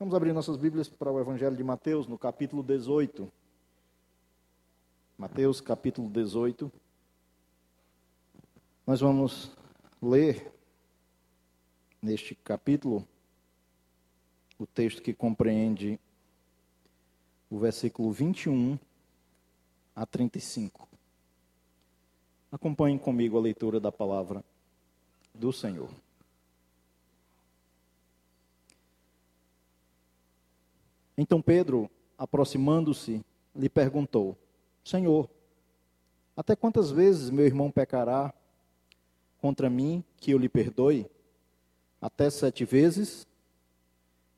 Vamos abrir nossas Bíblias para o Evangelho de Mateus, no capítulo 18. Mateus, capítulo 18. Nós vamos ler neste capítulo o texto que compreende o versículo 21 a 35. Acompanhem comigo a leitura da palavra do Senhor. Então Pedro, aproximando-se, lhe perguntou: Senhor, até quantas vezes meu irmão pecará contra mim que eu lhe perdoe? Até sete vezes?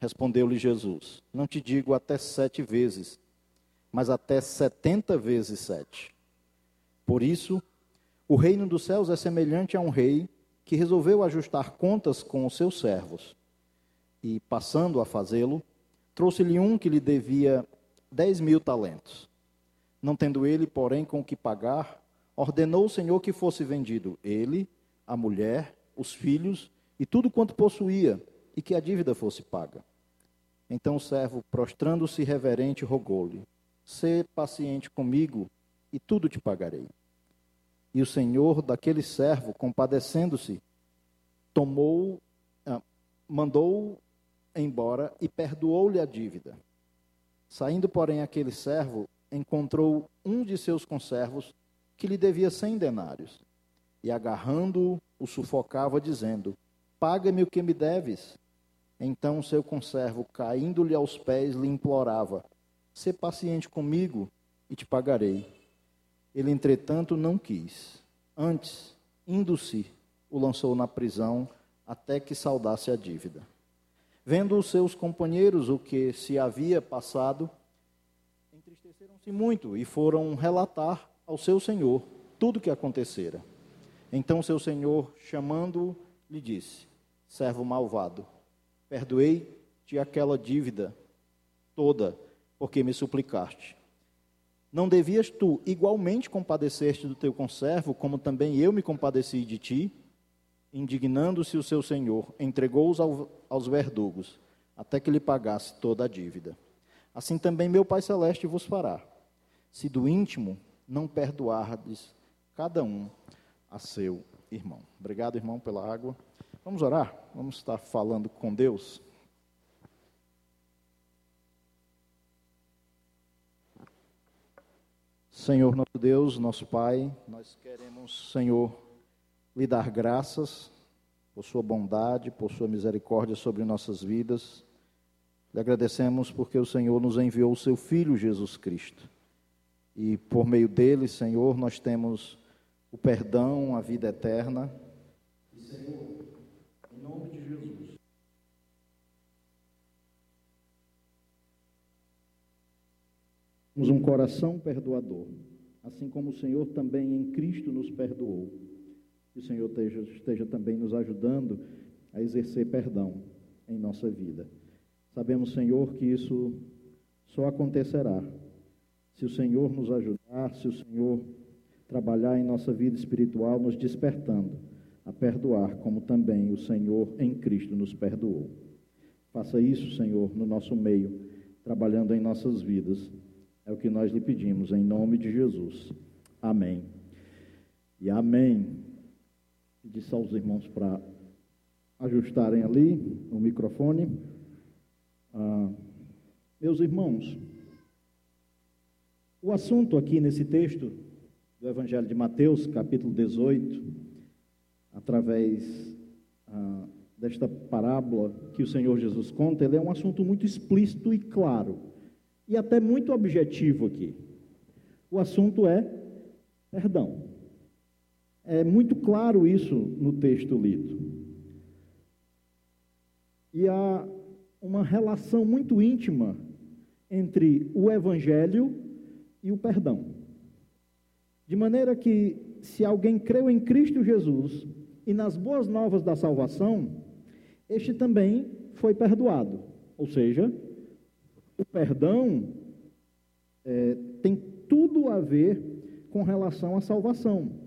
Respondeu-lhe Jesus: Não te digo até sete vezes, mas até setenta vezes sete. Por isso, o reino dos céus é semelhante a um rei que resolveu ajustar contas com os seus servos. E, passando a fazê-lo, Trouxe-lhe um que lhe devia dez mil talentos. Não tendo ele, porém, com o que pagar, ordenou o Senhor que fosse vendido ele, a mulher, os filhos e tudo quanto possuía, e que a dívida fosse paga. Então o servo, prostrando-se reverente, rogou-lhe: Sê paciente comigo, e tudo te pagarei. E o Senhor daquele servo, compadecendo-se, tomou, ah, mandou embora e perdoou-lhe a dívida. Saindo, porém, aquele servo encontrou um de seus conservos que lhe devia cem denários. E agarrando-o, o sufocava, dizendo: Paga-me o que me deves. Então seu conservo, caindo-lhe aos pés, lhe implorava: Sê paciente comigo e te pagarei. Ele, entretanto, não quis. Antes, indo-se, o lançou na prisão até que saudasse a dívida. Vendo os seus companheiros o que se havia passado, entristeceram-se muito e foram relatar ao seu senhor tudo o que acontecera. Então seu senhor, chamando-o, lhe disse: Servo malvado, perdoei-te aquela dívida toda, porque me suplicaste. Não devias tu igualmente compadecer-te do teu conservo, como também eu me compadeci de ti? Indignando-se o seu senhor, entregou-os aos verdugos, até que lhe pagasse toda a dívida. Assim também meu Pai Celeste vos fará, se do íntimo não perdoardes cada um a seu irmão. Obrigado, irmão, pela água. Vamos orar? Vamos estar falando com Deus. Senhor nosso Deus, nosso Pai, nós queremos, Senhor, lhe dar graças por sua bondade, por sua misericórdia sobre nossas vidas. Lhe agradecemos porque o Senhor nos enviou o seu Filho Jesus Cristo. E por meio dele, Senhor, nós temos o perdão, a vida eterna. E, Senhor, em nome de Jesus. Temos um coração perdoador, assim como o Senhor também em Cristo nos perdoou. Que o Senhor esteja, esteja também nos ajudando a exercer perdão em nossa vida. Sabemos, Senhor, que isso só acontecerá se o Senhor nos ajudar, se o Senhor trabalhar em nossa vida espiritual, nos despertando a perdoar, como também o Senhor em Cristo nos perdoou. Faça isso, Senhor, no nosso meio, trabalhando em nossas vidas. É o que nós lhe pedimos, em nome de Jesus. Amém. E amém. Pedir aos irmãos para ajustarem ali o microfone. Ah, meus irmãos, o assunto aqui nesse texto do Evangelho de Mateus, capítulo 18, através ah, desta parábola que o Senhor Jesus conta, ele é um assunto muito explícito e claro, e até muito objetivo aqui. O assunto é perdão. É muito claro isso no texto lido. E há uma relação muito íntima entre o Evangelho e o perdão. De maneira que, se alguém creu em Cristo Jesus e nas boas novas da salvação, este também foi perdoado. Ou seja, o perdão é, tem tudo a ver com relação à salvação.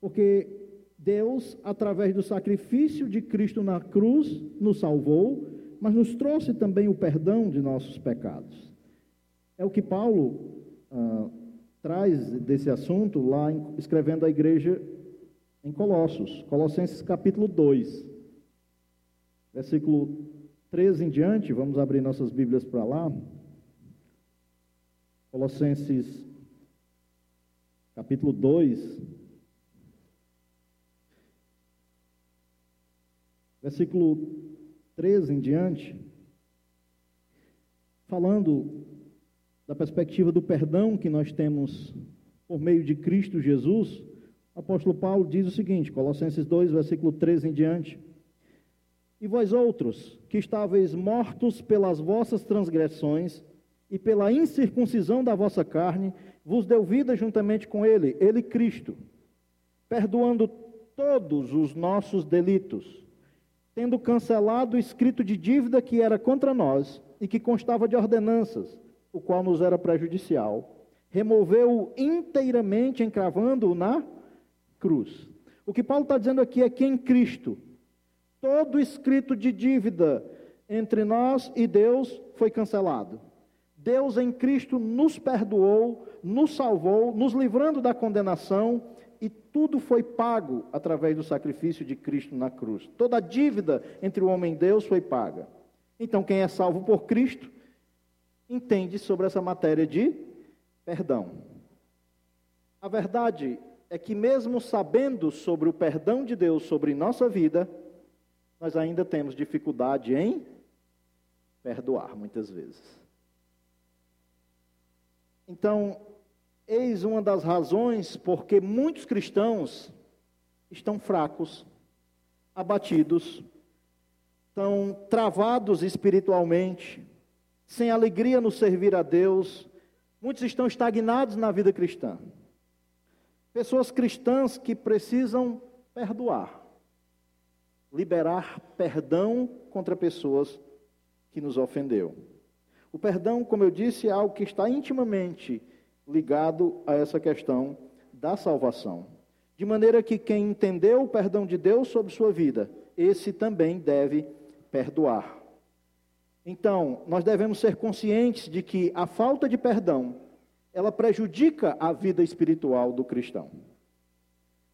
Porque Deus, através do sacrifício de Cristo na cruz, nos salvou, mas nos trouxe também o perdão de nossos pecados. É o que Paulo ah, traz desse assunto lá em, escrevendo a igreja em Colossos, Colossenses capítulo 2, versículo 13 em diante, vamos abrir nossas Bíblias para lá. Colossenses capítulo 2, versículo 13 em diante, falando da perspectiva do perdão que nós temos por meio de Cristo Jesus, o apóstolo Paulo diz o seguinte, Colossenses 2, versículo 13 em diante: E vós outros, que estáveis mortos pelas vossas transgressões e pela incircuncisão da vossa carne, vos deu vida juntamente com ele, ele Cristo, perdoando todos os nossos delitos tendo cancelado o escrito de dívida que era contra nós e que constava de ordenanças, o qual nos era prejudicial, removeu-o inteiramente, encravando-o na cruz. O que Paulo está dizendo aqui é que em Cristo, todo escrito de dívida entre nós e Deus foi cancelado. Deus em Cristo nos perdoou, nos salvou, nos livrando da condenação e tudo foi pago através do sacrifício de Cristo na cruz. Toda a dívida entre o homem e Deus foi paga. Então, quem é salvo por Cristo entende sobre essa matéria de perdão. A verdade é que, mesmo sabendo sobre o perdão de Deus sobre nossa vida, nós ainda temos dificuldade em perdoar, muitas vezes. Então, Eis uma das razões porque muitos cristãos estão fracos, abatidos, estão travados espiritualmente, sem alegria no servir a Deus. Muitos estão estagnados na vida cristã. Pessoas cristãs que precisam perdoar, liberar perdão contra pessoas que nos ofendeu. O perdão, como eu disse, é algo que está intimamente ligado a essa questão da salvação. De maneira que quem entendeu o perdão de Deus sobre sua vida, esse também deve perdoar. Então, nós devemos ser conscientes de que a falta de perdão, ela prejudica a vida espiritual do cristão.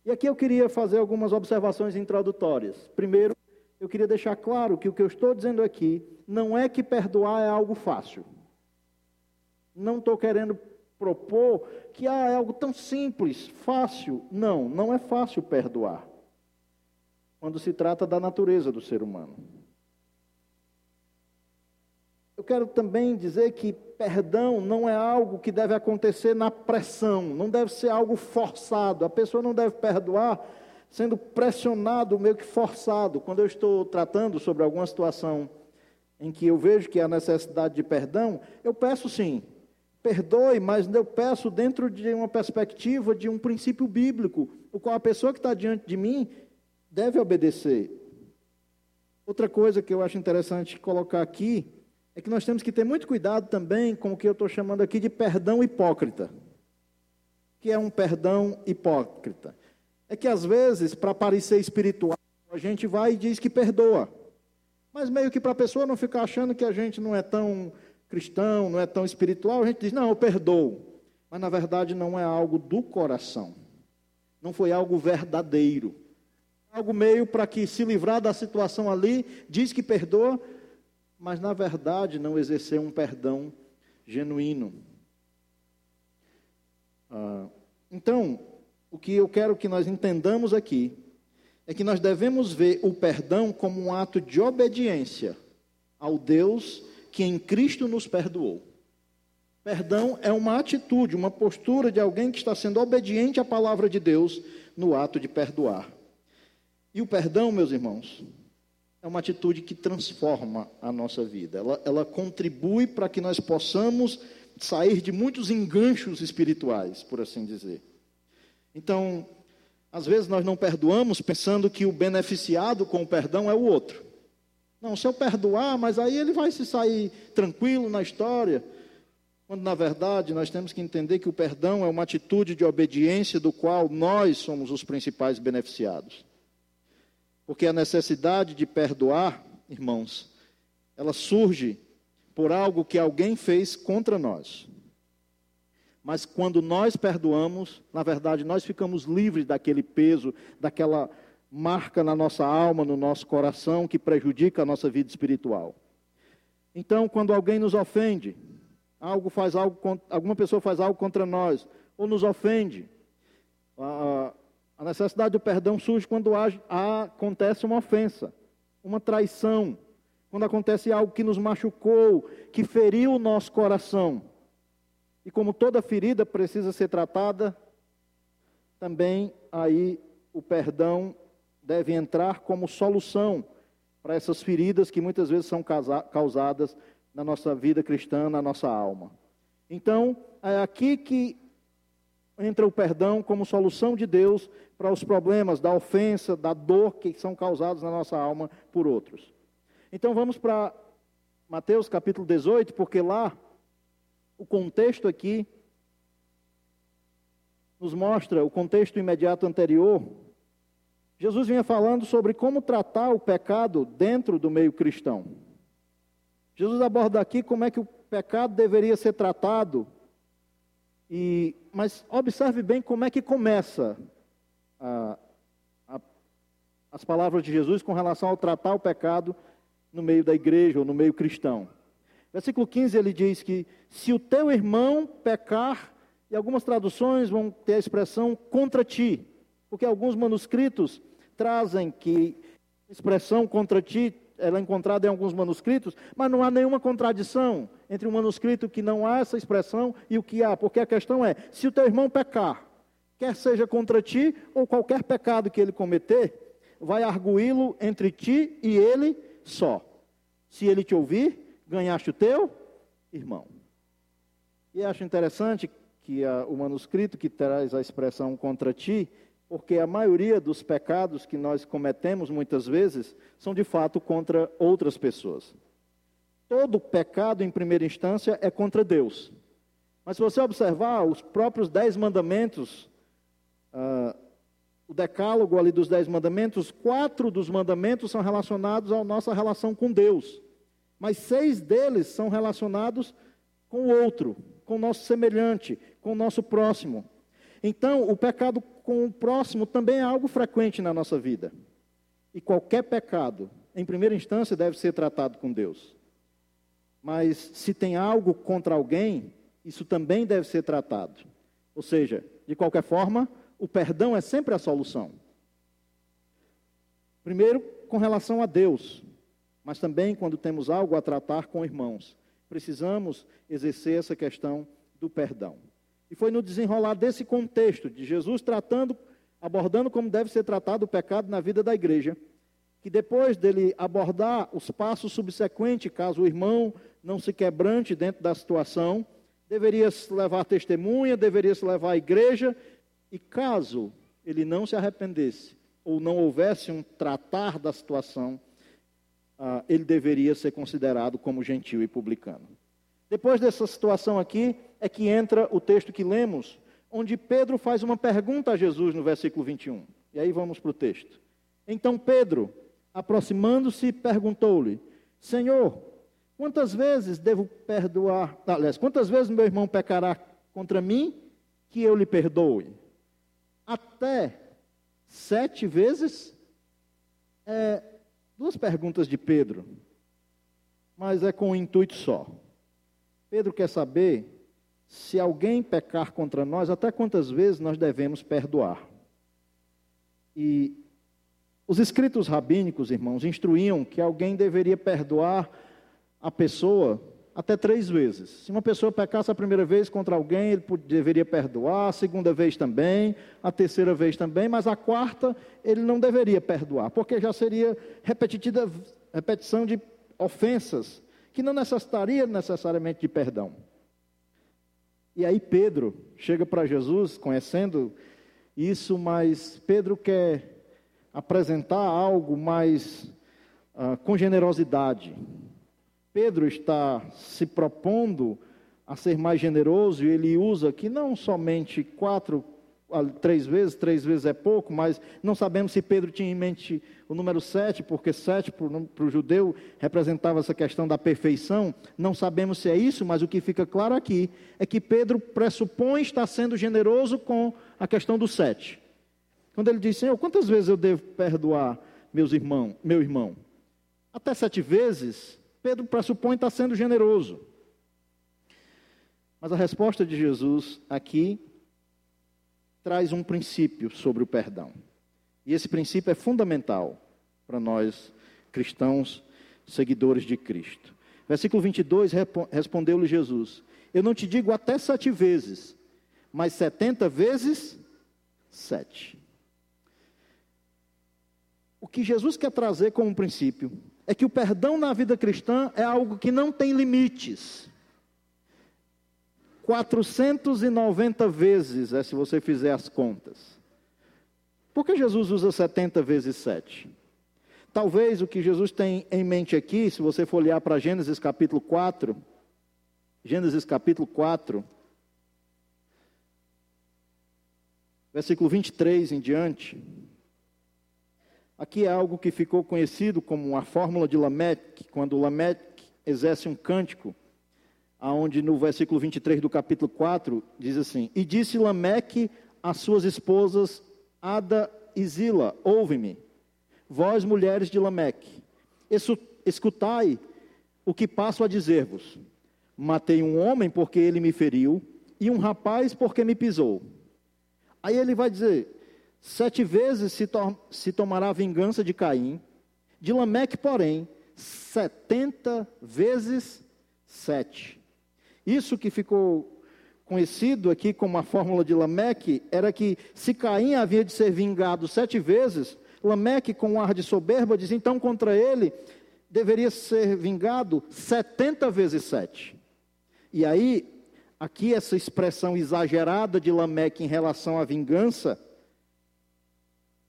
E aqui eu queria fazer algumas observações introdutórias. Primeiro, eu queria deixar claro que o que eu estou dizendo aqui não é que perdoar é algo fácil. Não estou querendo propor que ah, é algo tão simples, fácil. Não, não é fácil perdoar. Quando se trata da natureza do ser humano. Eu quero também dizer que perdão não é algo que deve acontecer na pressão, não deve ser algo forçado. A pessoa não deve perdoar sendo pressionado, meio que forçado. Quando eu estou tratando sobre alguma situação em que eu vejo que há necessidade de perdão, eu peço sim, perdoe, mas eu peço dentro de uma perspectiva de um princípio bíblico, o qual a pessoa que está diante de mim deve obedecer. Outra coisa que eu acho interessante colocar aqui é que nós temos que ter muito cuidado também com o que eu estou chamando aqui de perdão hipócrita. Que é um perdão hipócrita? É que às vezes, para parecer espiritual, a gente vai e diz que perdoa. Mas meio que para a pessoa não ficar achando que a gente não é tão cristão, não é tão espiritual, a gente diz, não, eu perdoo. Mas na verdade não é algo do coração. Não foi algo verdadeiro. Algo meio para que se livrar da situação ali, diz que perdoa, mas na verdade não exercer um perdão genuíno. Ah, então, o que eu quero que nós entendamos aqui é que nós devemos ver o perdão como um ato de obediência ao Deus que em Cristo nos perdoou. Perdão é uma atitude, uma postura de alguém que está sendo obediente à palavra de Deus no ato de perdoar. E o perdão, meus irmãos, é uma atitude que transforma a nossa vida. Ela, ela contribui para que nós possamos sair de muitos enganchos espirituais, por assim dizer. Então, às vezes nós não perdoamos pensando que o beneficiado com o perdão é o outro. Não, se eu perdoar, mas aí ele vai se sair tranquilo na história. Quando na verdade nós temos que entender que o perdão é uma atitude de obediência do qual nós somos os principais beneficiados. Porque a necessidade de perdoar, irmãos, ela surge por algo que alguém fez contra nós. Mas quando nós perdoamos, na verdade, nós ficamos livres daquele peso, daquela marca na nossa alma, no nosso coração, que prejudica a nossa vida espiritual. Então, quando alguém nos ofende, algo faz algo, alguma pessoa faz algo contra nós, ou nos ofende, a, necessidade do perdão surge quando acontece uma ofensa, uma traição, quando acontece algo que nos machucou, que feriu o nosso coração. E como toda ferida precisa ser tratada, também aí o perdão deve entrar como solução para essas feridas que muitas vezes são causadas na nossa vida cristã, na nossa alma. Então, é aqui que entra o perdão como solução de Deus para os problemas da ofensa, da dor que são causados na nossa alma por outros. Então vamos para Mateus capítulo 18, porque lá o contexto aqui nos mostra, o contexto imediato anterior, Jesus vinha falando sobre como tratar o pecado dentro do meio cristão. Jesus aborda aqui como é que o pecado deveria ser tratado. E, mas observe bem como é que começa a, a, as palavras de Jesus com relação ao tratar o pecado no meio da igreja ou no meio cristão. Versículo 15 ele diz que se o teu irmão pecar, e algumas traduções vão ter a expressão contra ti, porque alguns manuscritos trazem que a expressão contra ti ela é encontrada em alguns manuscritos, mas não há nenhuma contradição entre um manuscrito que não há essa expressão e o que há, porque a questão é: se o teu irmão pecar, quer seja contra ti ou qualquer pecado que ele cometer, vai arguí-lo entre ti e ele só. Se ele te ouvir, ganhaste o teu irmão. E acho interessante que a, o manuscrito que traz a expressão contra ti, porque a maioria dos pecados que nós cometemos muitas vezes são de fato contra outras pessoas. Todo pecado, em primeira instância, é contra Deus. Mas se você observar os próprios dez mandamentos, uh, o decálogo ali dos dez mandamentos, quatro dos mandamentos são relacionados à nossa relação com Deus mas seis deles são relacionados com o outro, com o nosso semelhante, com o nosso próximo. Então, o pecado com o próximo também é algo frequente na nossa vida. E qualquer pecado, em primeira instância, deve ser tratado com Deus. Mas se tem algo contra alguém, isso também deve ser tratado. Ou seja, de qualquer forma, o perdão é sempre a solução. Primeiro, com relação a Deus mas também quando temos algo a tratar com irmãos. Precisamos exercer essa questão do perdão. E foi no desenrolar desse contexto, de Jesus tratando, abordando como deve ser tratado o pecado na vida da igreja, que depois dele abordar os passos subsequentes, caso o irmão não se quebrante dentro da situação, deveria se levar testemunha, deveria se levar à igreja, e caso ele não se arrependesse, ou não houvesse um tratar da situação, ah, ele deveria ser considerado como gentil e publicano. Depois dessa situação aqui, é que entra o texto que lemos, onde Pedro faz uma pergunta a Jesus no versículo 21. E aí vamos para o texto. Então Pedro, aproximando-se, perguntou-lhe: Senhor, quantas vezes devo perdoar? Aliás, quantas vezes meu irmão pecará contra mim que eu lhe perdoe? Até sete vezes? É, Duas perguntas de Pedro, mas é com um intuito só. Pedro quer saber se alguém pecar contra nós, até quantas vezes nós devemos perdoar. E os escritos rabínicos, irmãos, instruíam que alguém deveria perdoar a pessoa até três vezes. Se uma pessoa pecasse a primeira vez contra alguém, ele deveria perdoar, a segunda vez também, a terceira vez também, mas a quarta ele não deveria perdoar, porque já seria repetição de ofensas, que não necessitaria necessariamente de perdão. E aí Pedro chega para Jesus, conhecendo isso, mas Pedro quer apresentar algo mais uh, com generosidade. Pedro está se propondo a ser mais generoso e ele usa aqui não somente quatro três vezes, três vezes é pouco, mas não sabemos se Pedro tinha em mente o número sete, porque sete para o judeu representava essa questão da perfeição. Não sabemos se é isso, mas o que fica claro aqui é que Pedro pressupõe estar sendo generoso com a questão do sete. Quando ele diz, Senhor, quantas vezes eu devo perdoar meus irmãos, meu irmão? Até sete vezes, Pedro pressupõe estar sendo generoso. Mas a resposta de Jesus aqui traz um princípio sobre o perdão. E esse princípio é fundamental para nós cristãos, seguidores de Cristo. Versículo 22, respondeu-lhe Jesus: Eu não te digo até sete vezes, mas setenta vezes sete. O que Jesus quer trazer como princípio é que o perdão na vida cristã é algo que não tem limites. 490 vezes, é se você fizer as contas. Por que Jesus usa 70 vezes 7? Talvez o que Jesus tem em mente aqui, se você for olhar para Gênesis capítulo 4, Gênesis capítulo 4, versículo 23 em diante, aqui é algo que ficou conhecido como a fórmula de Lameque, quando Lameque exerce um cântico aonde no versículo 23 do capítulo 4 diz assim: E disse Lameque às suas esposas Ada e Zila: Ouve-me, vós mulheres de Lameque, escutai o que passo a dizer-vos. Matei um homem porque ele me feriu, e um rapaz porque me pisou. Aí ele vai dizer: Sete vezes se, to se tomará vingança de Caim, de Lameque, porém, setenta vezes sete. Isso que ficou conhecido aqui como a fórmula de Lameque era que se Caim havia de ser vingado sete vezes, Lameque, com um ar de soberba, diz então contra ele deveria ser vingado setenta vezes sete. E aí, aqui essa expressão exagerada de Lameque em relação à vingança,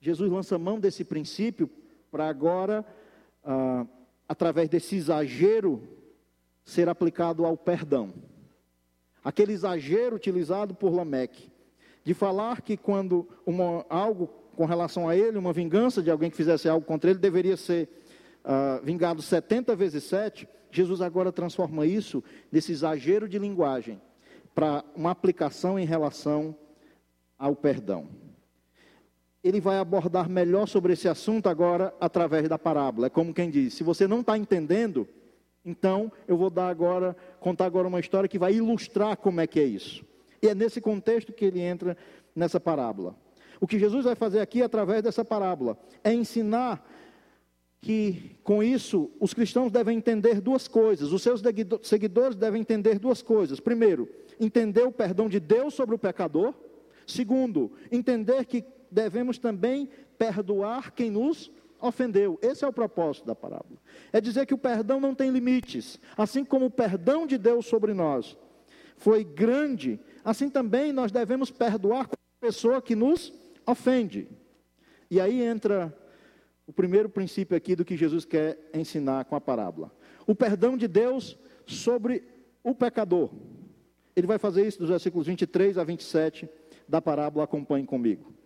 Jesus lança mão desse princípio para agora, ah, através desse exagero ser aplicado ao perdão. Aquele exagero utilizado por Lameque, de falar que quando uma, algo com relação a ele, uma vingança de alguém que fizesse algo contra ele, deveria ser uh, vingado 70 vezes 7, Jesus agora transforma isso nesse exagero de linguagem para uma aplicação em relação ao perdão. Ele vai abordar melhor sobre esse assunto agora através da parábola. É como quem diz: se você não está entendendo, então, eu vou dar agora, contar agora uma história que vai ilustrar como é que é isso. E é nesse contexto que ele entra nessa parábola. O que Jesus vai fazer aqui através dessa parábola é ensinar que com isso os cristãos devem entender duas coisas, os seus seguidores devem entender duas coisas. Primeiro, entender o perdão de Deus sobre o pecador. Segundo, entender que devemos também perdoar quem nos ofendeu. Esse é o propósito da parábola. É dizer que o perdão não tem limites. Assim como o perdão de Deus sobre nós foi grande, assim também nós devemos perdoar a pessoa que nos ofende. E aí entra o primeiro princípio aqui do que Jesus quer ensinar com a parábola. O perdão de Deus sobre o pecador. Ele vai fazer isso dos versículos 23 a 27 da parábola, acompanhe comigo.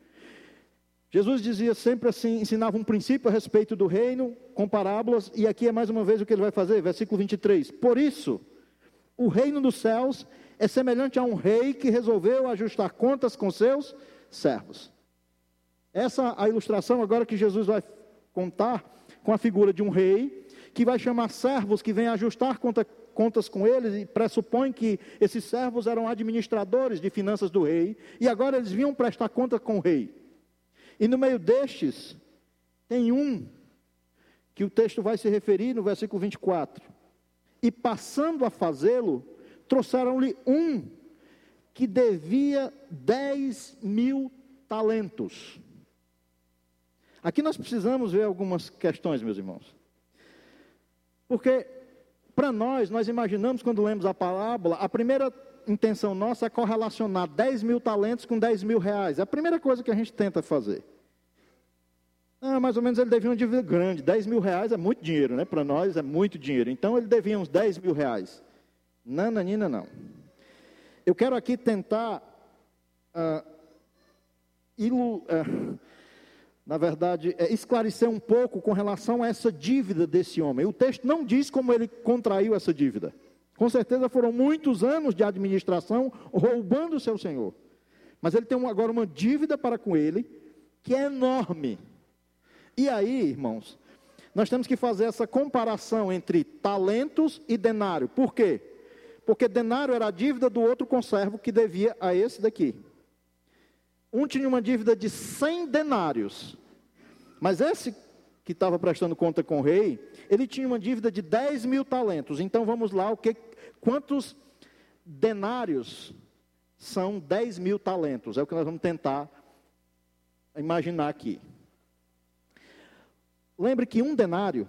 Jesus dizia sempre assim, ensinava um princípio a respeito do reino, com parábolas, e aqui é mais uma vez o que ele vai fazer, versículo 23. Por isso, o reino dos céus é semelhante a um rei que resolveu ajustar contas com seus servos. Essa a ilustração agora que Jesus vai contar com a figura de um rei, que vai chamar servos que vêm ajustar conta, contas com eles, e pressupõe que esses servos eram administradores de finanças do rei, e agora eles vinham prestar conta com o rei. E no meio destes, tem um que o texto vai se referir no versículo 24. E passando a fazê-lo, trouxeram-lhe um que devia 10 mil talentos. Aqui nós precisamos ver algumas questões, meus irmãos. Porque, para nós, nós imaginamos, quando lemos a parábola, a primeira intenção nossa é correlacionar 10 mil talentos com 10 mil reais. É a primeira coisa que a gente tenta fazer. Ah, mais ou menos ele devia uma dívida grande. 10 mil reais é muito dinheiro, né? Para nós é muito dinheiro. Então ele devia uns 10 mil reais. Nananina, não. Eu quero aqui tentar uh, ilu, é, na verdade, é, esclarecer um pouco com relação a essa dívida desse homem. O texto não diz como ele contraiu essa dívida. Com certeza foram muitos anos de administração roubando o seu senhor. Mas ele tem agora uma dívida para com ele que é enorme. E aí, irmãos, nós temos que fazer essa comparação entre talentos e denário. Por quê? Porque denário era a dívida do outro conservo que devia a esse daqui. Um tinha uma dívida de 100 denários. Mas esse que estava prestando conta com o rei, ele tinha uma dívida de 10 mil talentos. Então vamos lá, o que, quantos denários são 10 mil talentos? É o que nós vamos tentar imaginar aqui. Lembre que um denário,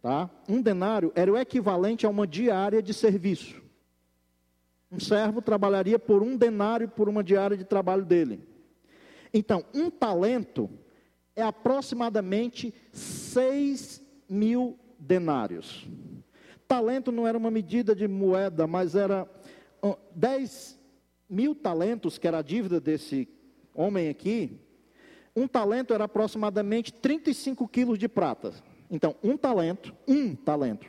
tá? Um denário era o equivalente a uma diária de serviço. Um servo trabalharia por um denário por uma diária de trabalho dele. Então, um talento é aproximadamente 6 mil denários. Talento não era uma medida de moeda, mas era 10 mil talentos, que era a dívida desse homem aqui. Um talento era aproximadamente 35 quilos de prata. Então, um talento, um talento,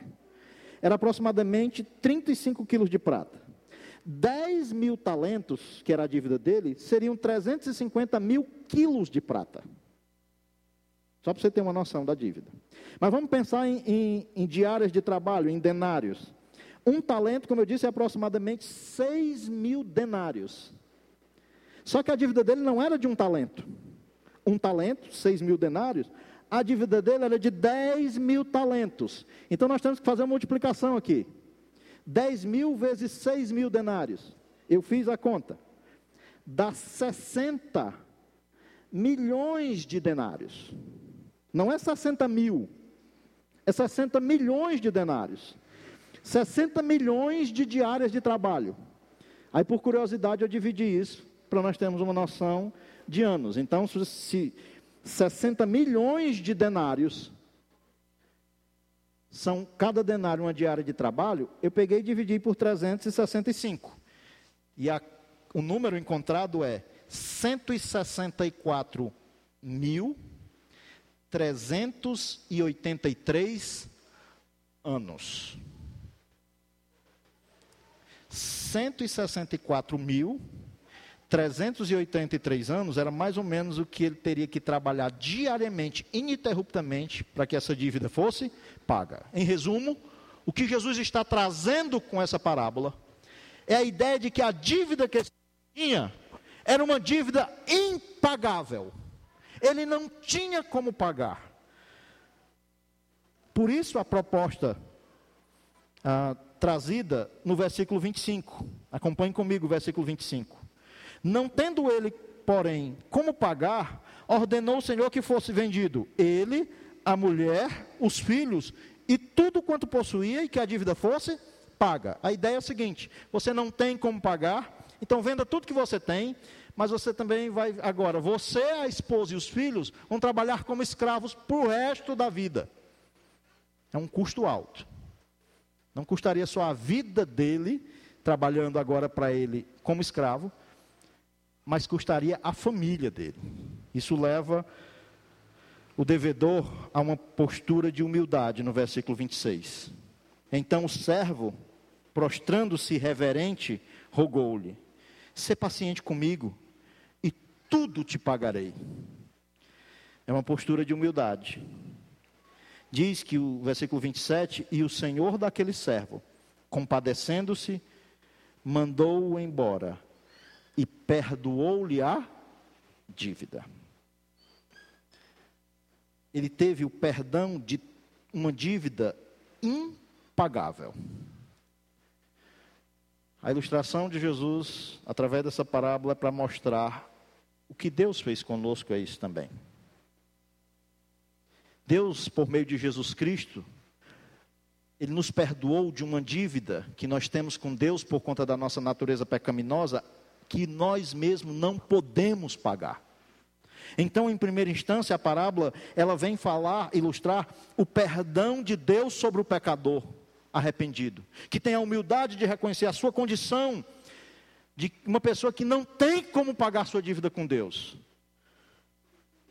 era aproximadamente 35 quilos de prata. 10 mil talentos, que era a dívida dele, seriam 350 mil quilos de prata. Só para você ter uma noção da dívida. Mas vamos pensar em, em, em, diárias de trabalho, em denários. Um talento, como eu disse, é aproximadamente 6 mil denários. Só que a dívida dele não era de um talento. Um talento, 6 mil denários, a dívida dele era de 10 mil talentos. Então nós temos que fazer uma multiplicação aqui. 10 mil vezes 6 mil denários. Eu fiz a conta. Dá 60 milhões de denários. Não é 60 mil, é 60 milhões de denários. 60 milhões de diárias de trabalho. Aí, por curiosidade, eu dividi isso para nós termos uma noção de anos. Então, se 60 milhões de denários são cada denário uma diária de trabalho, eu peguei e dividi por 365. E a, o número encontrado é 164.383 anos. 164 mil 383 anos era mais ou menos o que ele teria que trabalhar diariamente, ininterruptamente, para que essa dívida fosse paga. Em resumo, o que Jesus está trazendo com essa parábola é a ideia de que a dívida que ele tinha era uma dívida impagável. Ele não tinha como pagar. Por isso a proposta ah, trazida no versículo 25. Acompanhe comigo o versículo 25. Não tendo ele, porém, como pagar, ordenou o Senhor que fosse vendido ele, a mulher, os filhos e tudo quanto possuía e que a dívida fosse paga. A ideia é a seguinte: você não tem como pagar, então venda tudo que você tem, mas você também vai agora, você, a esposa e os filhos vão trabalhar como escravos para o resto da vida. É um custo alto. Não custaria só a vida dele, trabalhando agora para ele como escravo, mas custaria a família dele. Isso leva o devedor a uma postura de humildade no versículo 26. Então o servo, prostrando-se reverente, rogou-lhe: Sê paciente comigo tudo te pagarei. É uma postura de humildade. Diz que o versículo 27, e o senhor daquele servo, compadecendo-se, mandou-o embora e perdoou-lhe a dívida. Ele teve o perdão de uma dívida impagável. A ilustração de Jesus, através dessa parábola, é para mostrar o que Deus fez conosco, é isso também. Deus, por meio de Jesus Cristo, Ele nos perdoou de uma dívida que nós temos com Deus por conta da nossa natureza pecaminosa que nós mesmos não podemos pagar. Então, em primeira instância, a parábola, ela vem falar, ilustrar o perdão de Deus sobre o pecador arrependido, que tem a humildade de reconhecer a sua condição de uma pessoa que não tem como pagar sua dívida com Deus.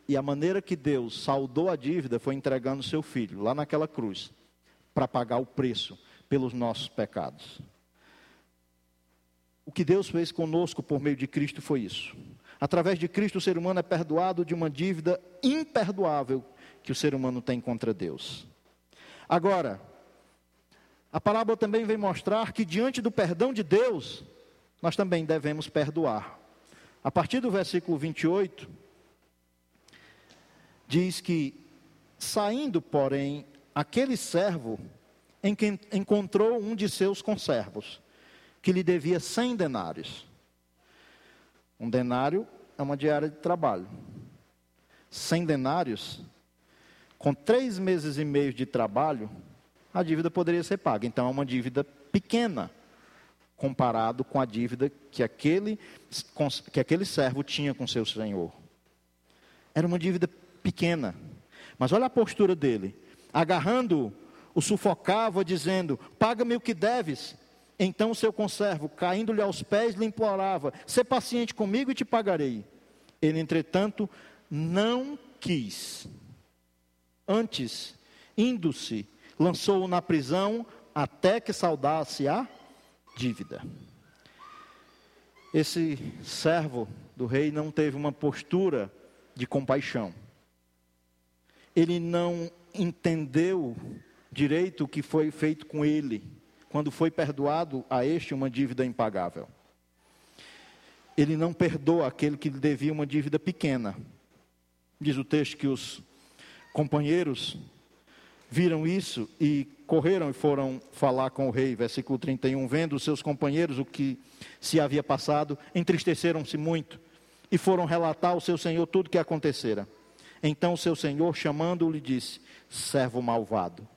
e a maneira que Deus saldou a dívida foi entregando seu filho lá naquela cruz para pagar o preço pelos nossos pecados. O que Deus fez conosco por meio de Cristo foi isso. Através de Cristo, o ser humano é perdoado de uma dívida imperdoável que o ser humano tem contra Deus. Agora, a parábola também vem mostrar que diante do perdão de Deus, nós também devemos perdoar. A partir do versículo 28, diz que, saindo, porém, aquele servo em encontrou um de seus conservos, que lhe devia cem denários. Um denário é uma diária de trabalho. Cem denários, com três meses e meio de trabalho, a dívida poderia ser paga. Então é uma dívida pequena, comparado com a dívida que aquele, que aquele servo tinha com seu senhor. Era uma dívida pequena. Mas olha a postura dele. Agarrando-o, o sufocava, dizendo: Paga-me o que deves. Então seu conservo, caindo-lhe aos pés, lhe implorava: Sê paciente comigo e te pagarei. Ele, entretanto, não quis. Antes, indo-se, lançou-o na prisão até que saudasse a dívida. Esse servo do rei não teve uma postura de compaixão. Ele não entendeu direito o que foi feito com ele quando foi perdoado a este uma dívida impagável. Ele não perdoa aquele que lhe devia uma dívida pequena. Diz o texto que os companheiros viram isso e correram e foram falar com o rei. Versículo 31. Vendo os seus companheiros o que se havia passado, entristeceram-se muito e foram relatar ao seu senhor tudo o que acontecera. Então o seu senhor, chamando-o, lhe disse: Servo malvado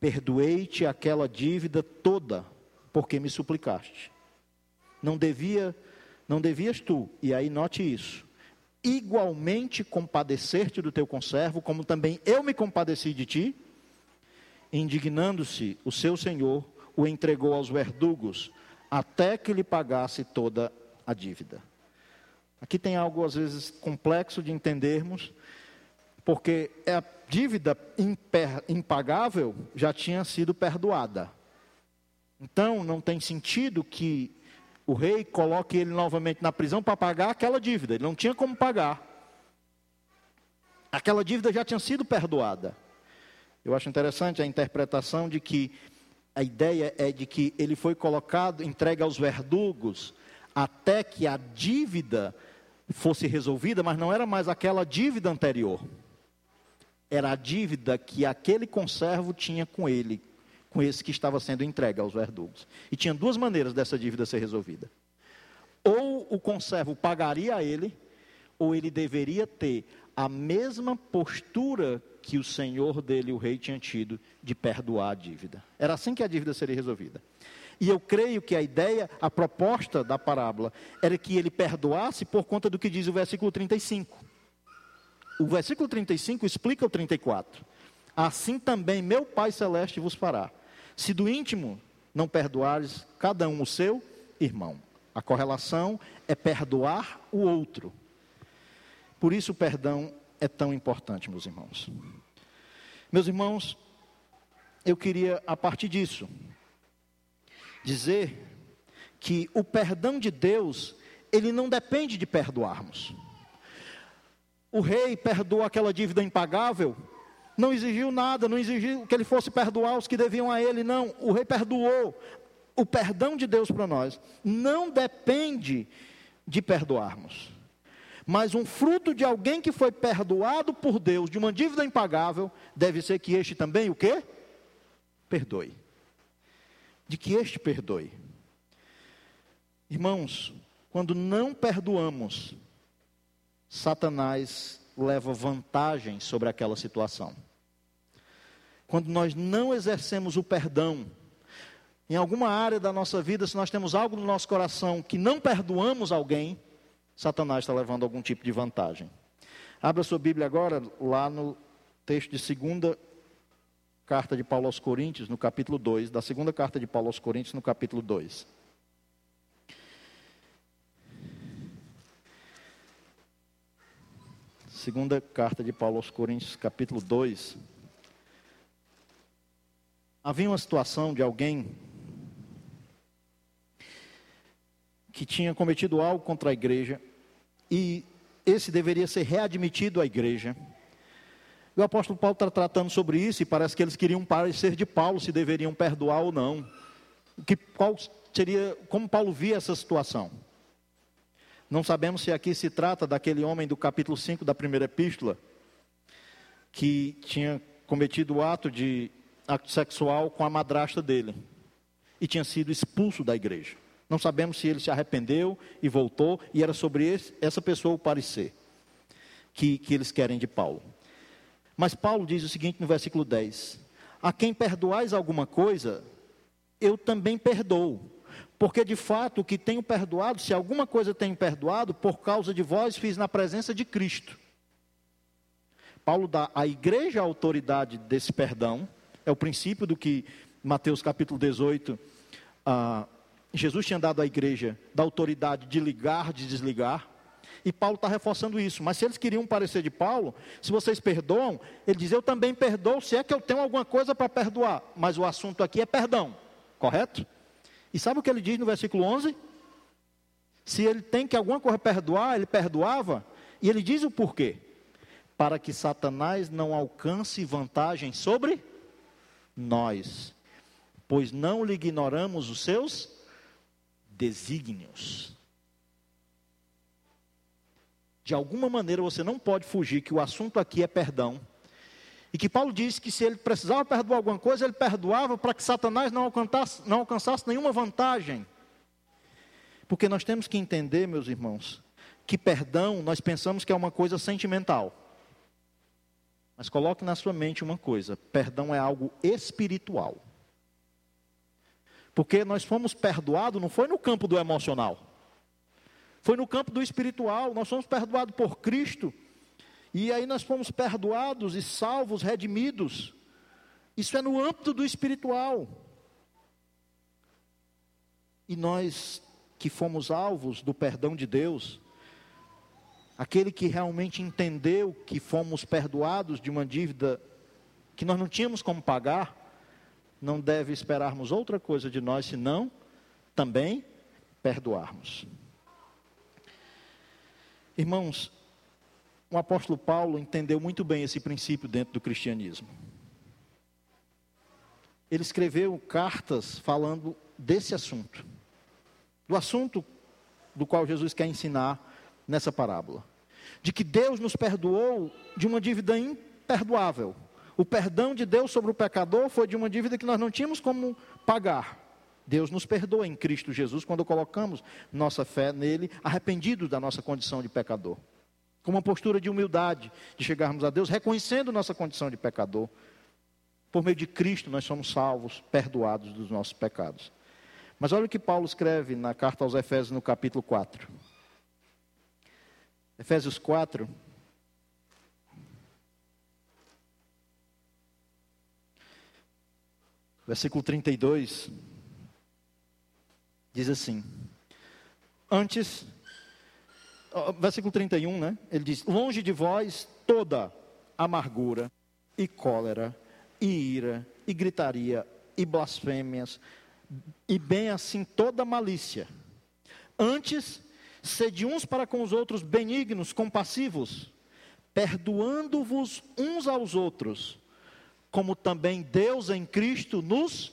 Perdoei-te aquela dívida toda, porque me suplicaste. Não devia, não devias tu, e aí note isso, igualmente compadecer-te do teu conservo, como também eu me compadeci de ti? Indignando-se, o seu senhor o entregou aos verdugos, até que lhe pagasse toda a dívida. Aqui tem algo às vezes complexo de entendermos, porque a dívida impagável já tinha sido perdoada. Então, não tem sentido que o rei coloque ele novamente na prisão para pagar aquela dívida. Ele não tinha como pagar. Aquela dívida já tinha sido perdoada. Eu acho interessante a interpretação de que a ideia é de que ele foi colocado, entregue aos verdugos, até que a dívida fosse resolvida, mas não era mais aquela dívida anterior era a dívida que aquele conservo tinha com ele, com esse que estava sendo entregue aos verdugos. E tinha duas maneiras dessa dívida ser resolvida. Ou o conservo pagaria a ele, ou ele deveria ter a mesma postura que o senhor dele, o rei, tinha tido de perdoar a dívida. Era assim que a dívida seria resolvida. E eu creio que a ideia, a proposta da parábola, era que ele perdoasse por conta do que diz o versículo 35 o versículo 35 explica o 34. Assim também meu Pai Celeste vos fará, se do íntimo não perdoares cada um o seu irmão. A correlação é perdoar o outro. Por isso o perdão é tão importante, meus irmãos. Meus irmãos, eu queria, a partir disso, dizer que o perdão de Deus, ele não depende de perdoarmos. O rei perdoou aquela dívida impagável, não exigiu nada, não exigiu que ele fosse perdoar os que deviam a ele, não. O rei perdoou. O perdão de Deus para nós não depende de perdoarmos. Mas um fruto de alguém que foi perdoado por Deus de uma dívida impagável, deve ser que este também o quê? Perdoe. De que este perdoe. Irmãos, quando não perdoamos, Satanás leva vantagem sobre aquela situação. Quando nós não exercemos o perdão, em alguma área da nossa vida, se nós temos algo no nosso coração que não perdoamos alguém, Satanás está levando algum tipo de vantagem. Abra sua Bíblia agora, lá no texto de segunda carta de Paulo aos Coríntios, no capítulo 2, da segunda carta de Paulo aos Coríntios, no capítulo 2. Segunda carta de Paulo aos Coríntios, capítulo 2. Havia uma situação de alguém que tinha cometido algo contra a igreja e esse deveria ser readmitido à igreja. O apóstolo Paulo está tratando sobre isso e parece que eles queriam parecer de Paulo se deveriam perdoar ou não. Que, qual seria, como Paulo via essa situação? Não sabemos se aqui se trata daquele homem do capítulo 5 da primeira epístola, que tinha cometido o ato de acto sexual com a madrasta dele e tinha sido expulso da igreja. Não sabemos se ele se arrependeu e voltou, e era sobre esse, essa pessoa o parecer que, que eles querem de Paulo. Mas Paulo diz o seguinte no versículo 10: A quem perdoais alguma coisa, eu também perdoo. Porque de fato o que tenho perdoado, se alguma coisa tenho perdoado, por causa de vós fiz na presença de Cristo. Paulo dá à igreja a autoridade desse perdão, é o princípio do que Mateus capítulo 18, ah, Jesus tinha dado à igreja da autoridade de ligar, de desligar. E Paulo está reforçando isso. Mas se eles queriam parecer de Paulo, se vocês perdoam, ele diz: Eu também perdoo, se é que eu tenho alguma coisa para perdoar. Mas o assunto aqui é perdão, correto? E sabe o que ele diz no versículo 11? Se ele tem que alguma coisa perdoar, ele perdoava. E ele diz o porquê: Para que Satanás não alcance vantagem sobre nós, pois não lhe ignoramos os seus desígnios. De alguma maneira você não pode fugir que o assunto aqui é perdão. E que Paulo disse que se ele precisava perdoar alguma coisa, ele perdoava para que Satanás não alcançasse, não alcançasse nenhuma vantagem. Porque nós temos que entender, meus irmãos, que perdão nós pensamos que é uma coisa sentimental. Mas coloque na sua mente uma coisa: perdão é algo espiritual. Porque nós fomos perdoados, não foi no campo do emocional, foi no campo do espiritual. Nós fomos perdoados por Cristo, e aí nós fomos perdoados e salvos, redimidos. Isso é no âmbito do espiritual. E nós que fomos alvos do perdão de Deus, aquele que realmente entendeu que fomos perdoados de uma dívida que nós não tínhamos como pagar, não deve esperarmos outra coisa de nós senão também perdoarmos. Irmãos, o apóstolo Paulo entendeu muito bem esse princípio dentro do cristianismo. Ele escreveu cartas falando desse assunto, do assunto do qual Jesus quer ensinar nessa parábola, de que Deus nos perdoou de uma dívida imperdoável o perdão de Deus sobre o pecador foi de uma dívida que nós não tínhamos como pagar. Deus nos perdoa em Cristo Jesus quando colocamos nossa fé nele, arrependidos da nossa condição de pecador. Com uma postura de humildade, de chegarmos a Deus, reconhecendo nossa condição de pecador. Por meio de Cristo nós somos salvos, perdoados dos nossos pecados. Mas olha o que Paulo escreve na carta aos Efésios, no capítulo 4. Efésios 4, versículo 32, diz assim: Antes, versículo 31, né? Ele diz: Longe de vós toda amargura e cólera e ira e gritaria e blasfêmias e bem assim toda malícia. Antes, sede uns para com os outros benignos, compassivos, perdoando-vos uns aos outros como também Deus em Cristo nos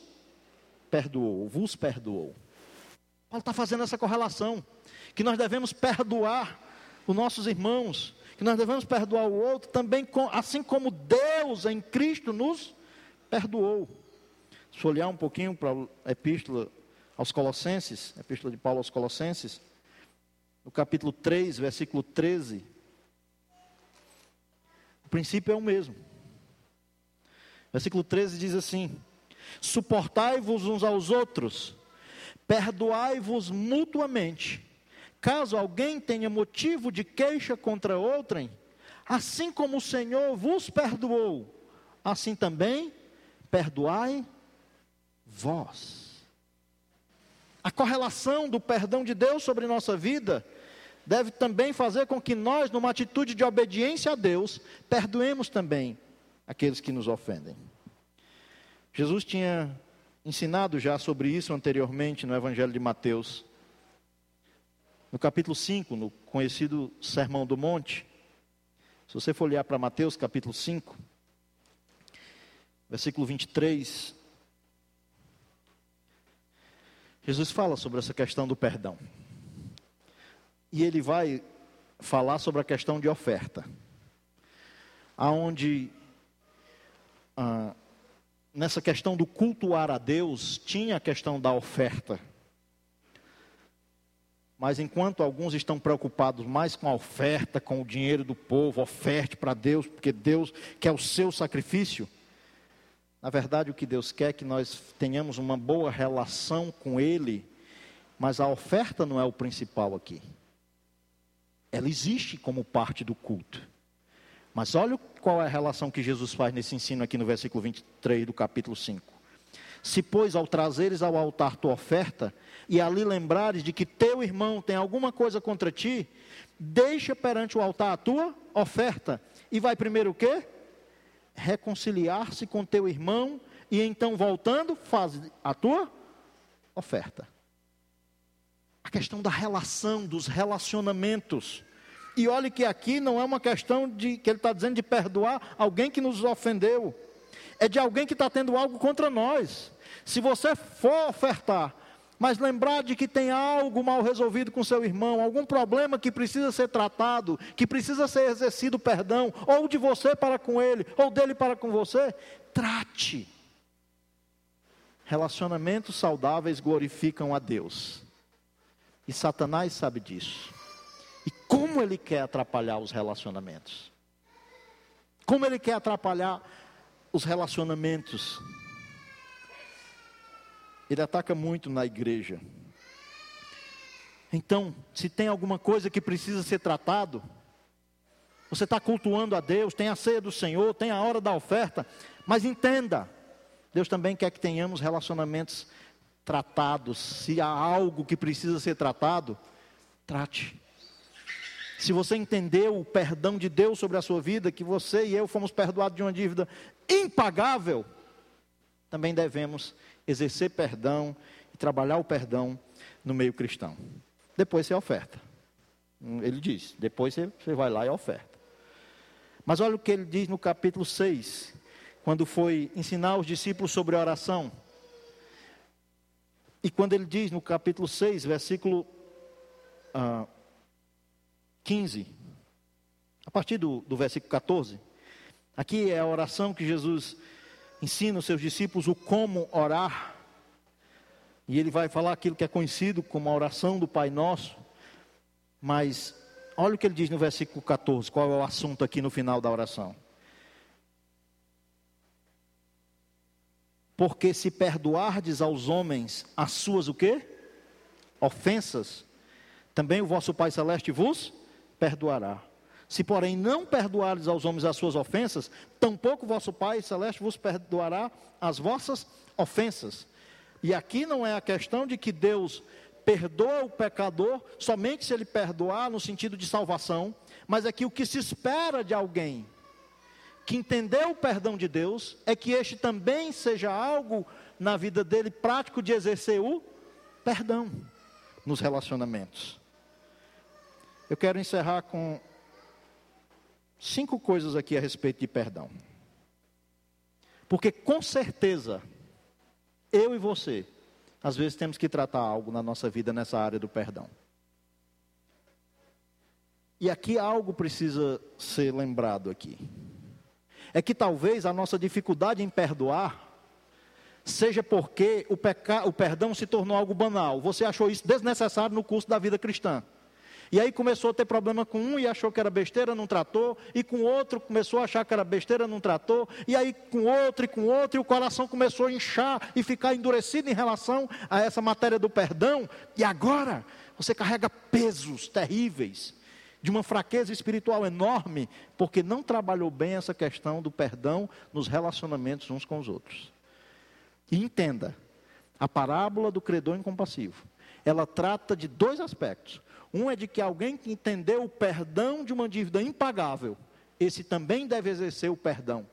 perdoou, vos perdoou. Paulo está fazendo essa correlação, que nós devemos perdoar os nossos irmãos, que nós devemos perdoar o outro também, assim como Deus em Cristo nos perdoou. Se olhar um pouquinho para a epístola aos Colossenses, a epístola de Paulo aos Colossenses, no capítulo 3, versículo 13, o princípio é o mesmo. Versículo 13 diz assim: Suportai-vos uns aos outros, perdoai-vos mutuamente. Caso alguém tenha motivo de queixa contra outrem, assim como o Senhor vos perdoou, assim também perdoai vós. A correlação do perdão de Deus sobre nossa vida deve também fazer com que nós, numa atitude de obediência a Deus, perdoemos também aqueles que nos ofendem. Jesus tinha ensinado já sobre isso anteriormente no Evangelho de Mateus. No capítulo 5, no conhecido Sermão do Monte, se você for olhar para Mateus capítulo 5, versículo 23, Jesus fala sobre essa questão do perdão. E ele vai falar sobre a questão de oferta. Aonde ah, nessa questão do cultuar a Deus, tinha a questão da oferta. Mas enquanto alguns estão preocupados mais com a oferta, com o dinheiro do povo, oferte para Deus, porque Deus quer o seu sacrifício. Na verdade, o que Deus quer é que nós tenhamos uma boa relação com Ele, mas a oferta não é o principal aqui. Ela existe como parte do culto. Mas olha qual é a relação que Jesus faz nesse ensino aqui no versículo 23 do capítulo 5. Se, pois, ao trazeres ao altar tua oferta, e ali lembrares de que teu irmão tem alguma coisa contra ti, deixa perante o altar a tua oferta. E vai primeiro o quê? Reconciliar-se com teu irmão, e então voltando, faz a tua oferta. A questão da relação, dos relacionamentos. E olhe que aqui não é uma questão de que ele está dizendo de perdoar alguém que nos ofendeu. É de alguém que está tendo algo contra nós. Se você for ofertar, mas lembrar de que tem algo mal resolvido com seu irmão, algum problema que precisa ser tratado, que precisa ser exercido perdão, ou de você para com ele, ou dele para com você, trate. Relacionamentos saudáveis glorificam a Deus. E Satanás sabe disso. E como ele quer atrapalhar os relacionamentos? Como ele quer atrapalhar os relacionamentos ele ataca muito na igreja. Então, se tem alguma coisa que precisa ser tratado, você está cultuando a Deus, tem a ceia do Senhor, tem a hora da oferta, mas entenda, Deus também quer que tenhamos relacionamentos tratados. Se há algo que precisa ser tratado, trate. Se você entendeu o perdão de Deus sobre a sua vida, que você e eu fomos perdoados de uma dívida impagável, também devemos exercer perdão e trabalhar o perdão no meio cristão. Depois você oferta. Ele diz, depois você, você vai lá e oferta. Mas olha o que ele diz no capítulo 6, quando foi ensinar os discípulos sobre a oração. E quando ele diz no capítulo 6, versículo ah, 15, a partir do, do versículo 14, aqui é a oração que Jesus ensina os seus discípulos o como orar. E ele vai falar aquilo que é conhecido como a oração do Pai Nosso. Mas olha o que ele diz no versículo 14, qual é o assunto aqui no final da oração. Porque se perdoardes aos homens as suas o quê? Ofensas, também o vosso Pai celeste vos perdoará. Se, porém, não perdoares aos homens as suas ofensas, tampouco vosso Pai Celeste vos perdoará as vossas ofensas. E aqui não é a questão de que Deus perdoa o pecador somente se ele perdoar no sentido de salvação, mas é que o que se espera de alguém que entendeu o perdão de Deus é que este também seja algo na vida dele prático de exercer o perdão nos relacionamentos. Eu quero encerrar com cinco coisas aqui a respeito de perdão. Porque com certeza, eu e você, às vezes temos que tratar algo na nossa vida nessa área do perdão. E aqui algo precisa ser lembrado aqui. É que talvez a nossa dificuldade em perdoar seja porque o, peca... o perdão se tornou algo banal. Você achou isso desnecessário no curso da vida cristã. E aí começou a ter problema com um e achou que era besteira, não tratou, e com outro começou a achar que era besteira, não tratou, e aí com outro e com outro, e o coração começou a inchar e ficar endurecido em relação a essa matéria do perdão, e agora você carrega pesos terríveis, de uma fraqueza espiritual enorme, porque não trabalhou bem essa questão do perdão nos relacionamentos uns com os outros. E entenda, a parábola do credor incompassivo ela trata de dois aspectos. Um é de que alguém que entendeu o perdão de uma dívida impagável, esse também deve exercer o perdão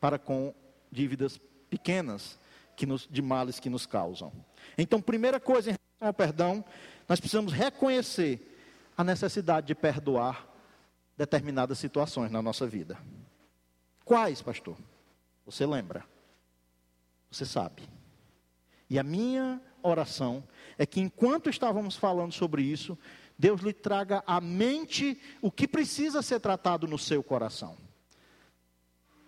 para com dívidas pequenas que nos, de males que nos causam. Então, primeira coisa em relação ao perdão, nós precisamos reconhecer a necessidade de perdoar determinadas situações na nossa vida. Quais, pastor? Você lembra? Você sabe. E a minha oração é que enquanto estávamos falando sobre isso, Deus lhe traga à mente o que precisa ser tratado no seu coração.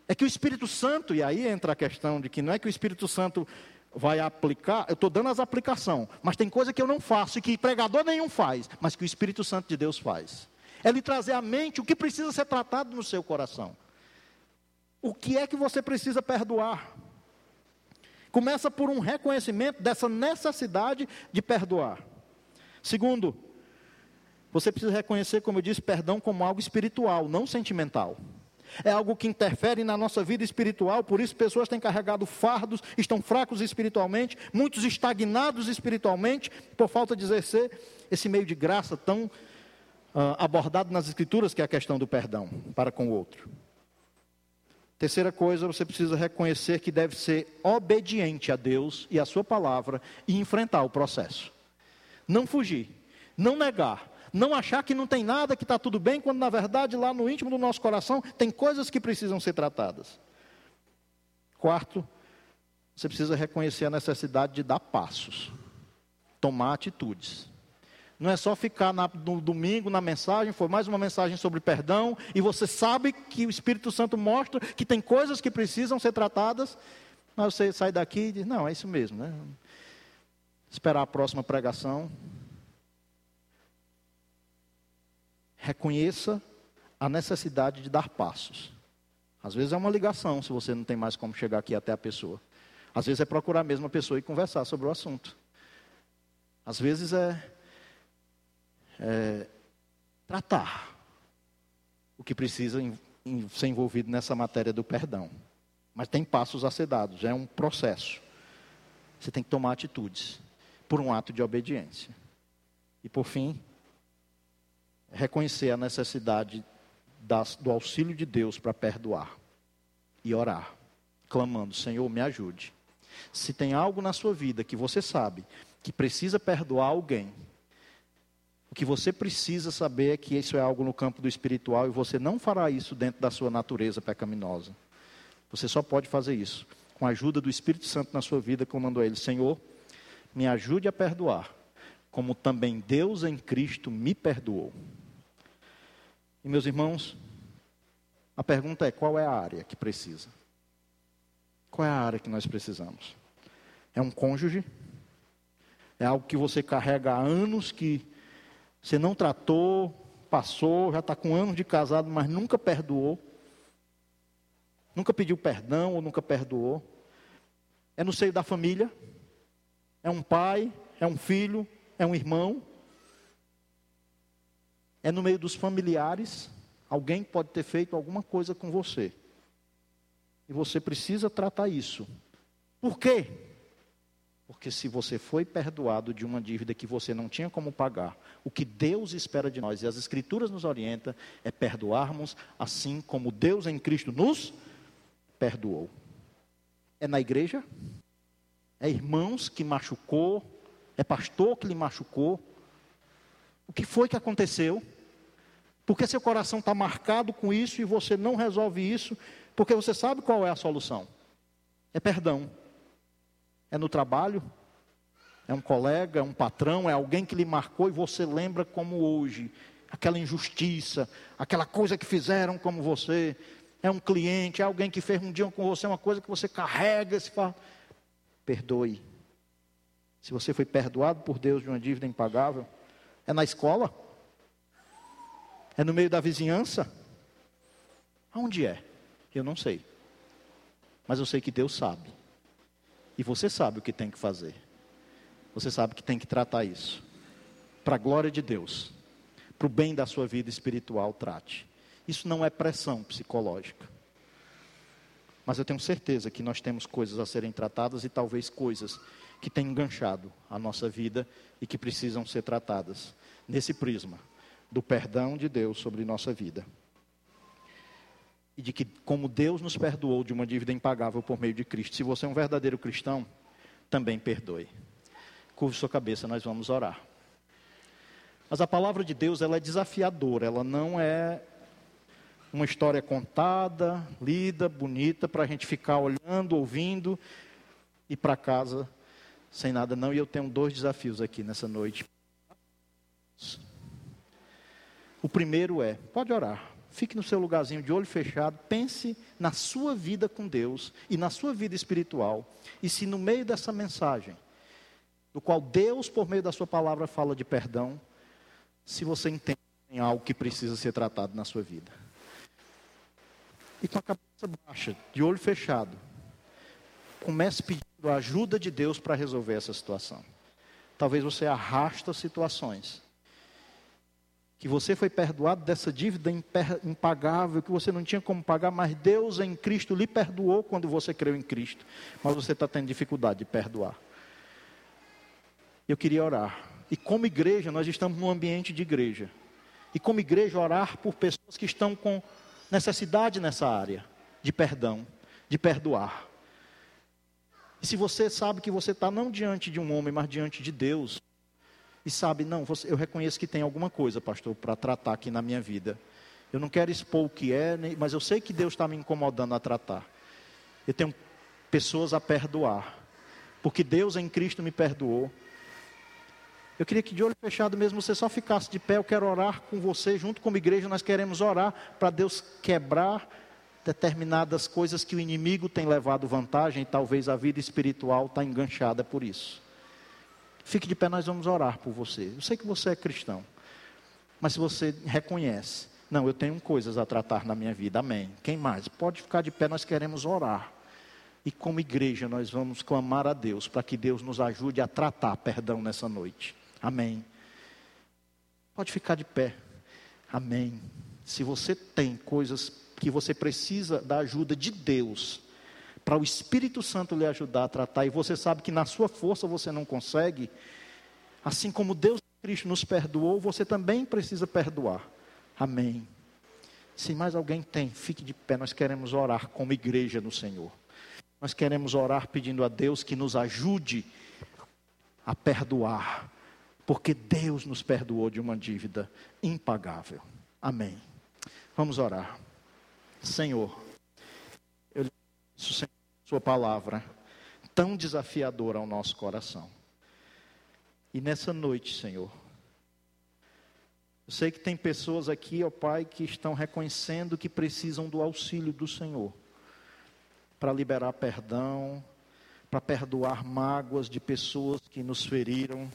É que o Espírito Santo, e aí entra a questão de que não é que o Espírito Santo vai aplicar, eu estou dando as aplicações, mas tem coisa que eu não faço e que pregador nenhum faz, mas que o Espírito Santo de Deus faz. É lhe trazer à mente o que precisa ser tratado no seu coração. O que é que você precisa perdoar? Começa por um reconhecimento dessa necessidade de perdoar. Segundo, você precisa reconhecer, como eu disse, perdão como algo espiritual, não sentimental. É algo que interfere na nossa vida espiritual, por isso pessoas têm carregado fardos, estão fracos espiritualmente, muitos estagnados espiritualmente, por falta de exercer esse meio de graça tão uh, abordado nas Escrituras, que é a questão do perdão para com o outro. Terceira coisa, você precisa reconhecer que deve ser obediente a Deus e a Sua palavra e enfrentar o processo. Não fugir, não negar, não achar que não tem nada, que está tudo bem, quando na verdade lá no íntimo do nosso coração tem coisas que precisam ser tratadas. Quarto, você precisa reconhecer a necessidade de dar passos, tomar atitudes. Não é só ficar na, no domingo na mensagem, foi mais uma mensagem sobre perdão, e você sabe que o Espírito Santo mostra que tem coisas que precisam ser tratadas, mas você sai daqui e diz: não, é isso mesmo, né? Esperar a próxima pregação. Reconheça a necessidade de dar passos. Às vezes é uma ligação, se você não tem mais como chegar aqui até a pessoa. Às vezes é procurar a mesma pessoa e conversar sobre o assunto. Às vezes é é, tratar o que precisa em, em ser envolvido nessa matéria do perdão. Mas tem passos a ser dados, é um processo. Você tem que tomar atitudes por um ato de obediência. E por fim, reconhecer a necessidade das, do auxílio de Deus para perdoar e orar, clamando: Senhor, me ajude. Se tem algo na sua vida que você sabe que precisa perdoar alguém, o que você precisa saber é que isso é algo no campo do espiritual e você não fará isso dentro da sua natureza pecaminosa. Você só pode fazer isso com a ajuda do Espírito Santo na sua vida, comandou ele: Senhor, me ajude a perdoar, como também Deus em Cristo me perdoou. E meus irmãos, a pergunta é: qual é a área que precisa? Qual é a área que nós precisamos? É um cônjuge? É algo que você carrega há anos que você não tratou, passou, já está com anos de casado, mas nunca perdoou. Nunca pediu perdão ou nunca perdoou. É no seio da família. É um pai, é um filho, é um irmão. É no meio dos familiares. Alguém pode ter feito alguma coisa com você. E você precisa tratar isso. Por quê? Porque se você foi perdoado de uma dívida que você não tinha como pagar, o que Deus espera de nós, e as Escrituras nos orientam, é perdoarmos assim como Deus em Cristo nos perdoou. É na igreja? É irmãos que machucou? É pastor que lhe machucou? O que foi que aconteceu? Porque seu coração está marcado com isso e você não resolve isso, porque você sabe qual é a solução: é perdão. É no trabalho? É um colega, é um patrão, é alguém que lhe marcou e você lembra como hoje. Aquela injustiça, aquela coisa que fizeram como você. É um cliente, é alguém que fez um dia com você uma coisa que você carrega e se fala. Perdoe. Se você foi perdoado por Deus de uma dívida impagável, é na escola? É no meio da vizinhança? Aonde é? Eu não sei. Mas eu sei que Deus sabe. E você sabe o que tem que fazer. Você sabe que tem que tratar isso. Para a glória de Deus. Para o bem da sua vida espiritual, trate. Isso não é pressão psicológica. Mas eu tenho certeza que nós temos coisas a serem tratadas e talvez coisas que têm enganchado a nossa vida e que precisam ser tratadas nesse prisma do perdão de Deus sobre nossa vida. E de que, como Deus nos perdoou de uma dívida impagável por meio de Cristo, se você é um verdadeiro cristão, também perdoe. Curve sua cabeça, nós vamos orar. Mas a palavra de Deus, ela é desafiadora, ela não é uma história contada, lida, bonita, para a gente ficar olhando, ouvindo e para casa sem nada, não. E eu tenho dois desafios aqui nessa noite. O primeiro é: pode orar. Fique no seu lugarzinho de olho fechado, pense na sua vida com Deus e na sua vida espiritual. E se no meio dessa mensagem, do qual Deus, por meio da sua palavra, fala de perdão, se você entende em algo que precisa ser tratado na sua vida. E com a cabeça baixa, de olho fechado, comece pedindo a ajuda de Deus para resolver essa situação. Talvez você arrasta situações que você foi perdoado dessa dívida impagável, que você não tinha como pagar, mas Deus em Cristo lhe perdoou quando você creu em Cristo. Mas você está tendo dificuldade de perdoar. Eu queria orar. E como igreja, nós estamos num ambiente de igreja. E como igreja, orar por pessoas que estão com necessidade nessa área de perdão, de perdoar. E se você sabe que você está não diante de um homem, mas diante de Deus, e sabe, não, você, eu reconheço que tem alguma coisa, pastor, para tratar aqui na minha vida. Eu não quero expor o que é, mas eu sei que Deus está me incomodando a tratar. Eu tenho pessoas a perdoar, porque Deus em Cristo me perdoou. Eu queria que de olho fechado mesmo você só ficasse de pé. Eu quero orar com você, junto como igreja, nós queremos orar para Deus quebrar determinadas coisas que o inimigo tem levado vantagem talvez a vida espiritual está enganchada por isso. Fique de pé, nós vamos orar por você. Eu sei que você é cristão, mas se você reconhece, não, eu tenho coisas a tratar na minha vida, amém. Quem mais? Pode ficar de pé, nós queremos orar. E como igreja, nós vamos clamar a Deus para que Deus nos ajude a tratar perdão nessa noite. Amém. Pode ficar de pé. Amém. Se você tem coisas que você precisa da ajuda de Deus, para o Espírito Santo lhe ajudar a tratar, e você sabe que na sua força você não consegue, assim como Deus Cristo nos perdoou, você também precisa perdoar. Amém. Se mais alguém tem, fique de pé, nós queremos orar como igreja no Senhor. Nós queremos orar pedindo a Deus que nos ajude a perdoar, porque Deus nos perdoou de uma dívida impagável. Amém. Vamos orar. Senhor, eu lhe peço, Senhor, sua palavra, tão desafiadora ao nosso coração. E nessa noite, Senhor, eu sei que tem pessoas aqui, ó Pai, que estão reconhecendo que precisam do auxílio do Senhor para liberar perdão, para perdoar mágoas de pessoas que nos feriram.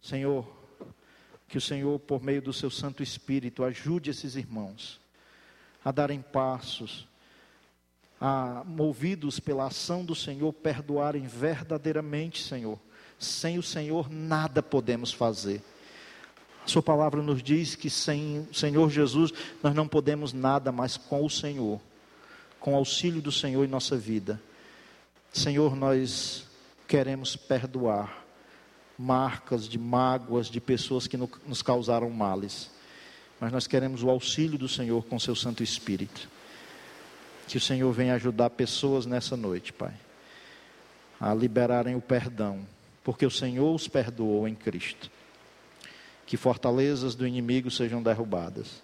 Senhor, que o Senhor, por meio do seu Santo Espírito, ajude esses irmãos a darem passos a, movidos pela ação do Senhor, perdoarem verdadeiramente, Senhor. Sem o Senhor nada podemos fazer. A Sua palavra nos diz que sem o Senhor Jesus nós não podemos nada, mas com o Senhor, com o auxílio do Senhor em nossa vida. Senhor, nós queremos perdoar marcas de mágoas de pessoas que nos causaram males, mas nós queremos o auxílio do Senhor com seu Santo Espírito. Que o Senhor venha ajudar pessoas nessa noite, Pai, a liberarem o perdão, porque o Senhor os perdoou em Cristo. Que fortalezas do inimigo sejam derrubadas.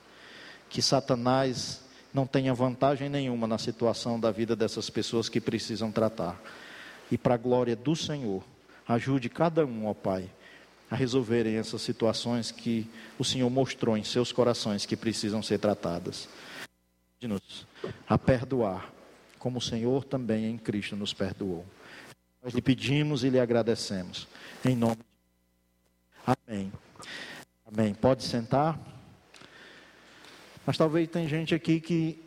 Que Satanás não tenha vantagem nenhuma na situação da vida dessas pessoas que precisam tratar. E para a glória do Senhor, ajude cada um, ó Pai, a resolverem essas situações que o Senhor mostrou em seus corações que precisam ser tratadas nos a perdoar, como o Senhor também em Cristo nos perdoou. Nós lhe pedimos e lhe agradecemos. Em nome de Amém. Amém. Pode sentar. Mas talvez tem gente aqui que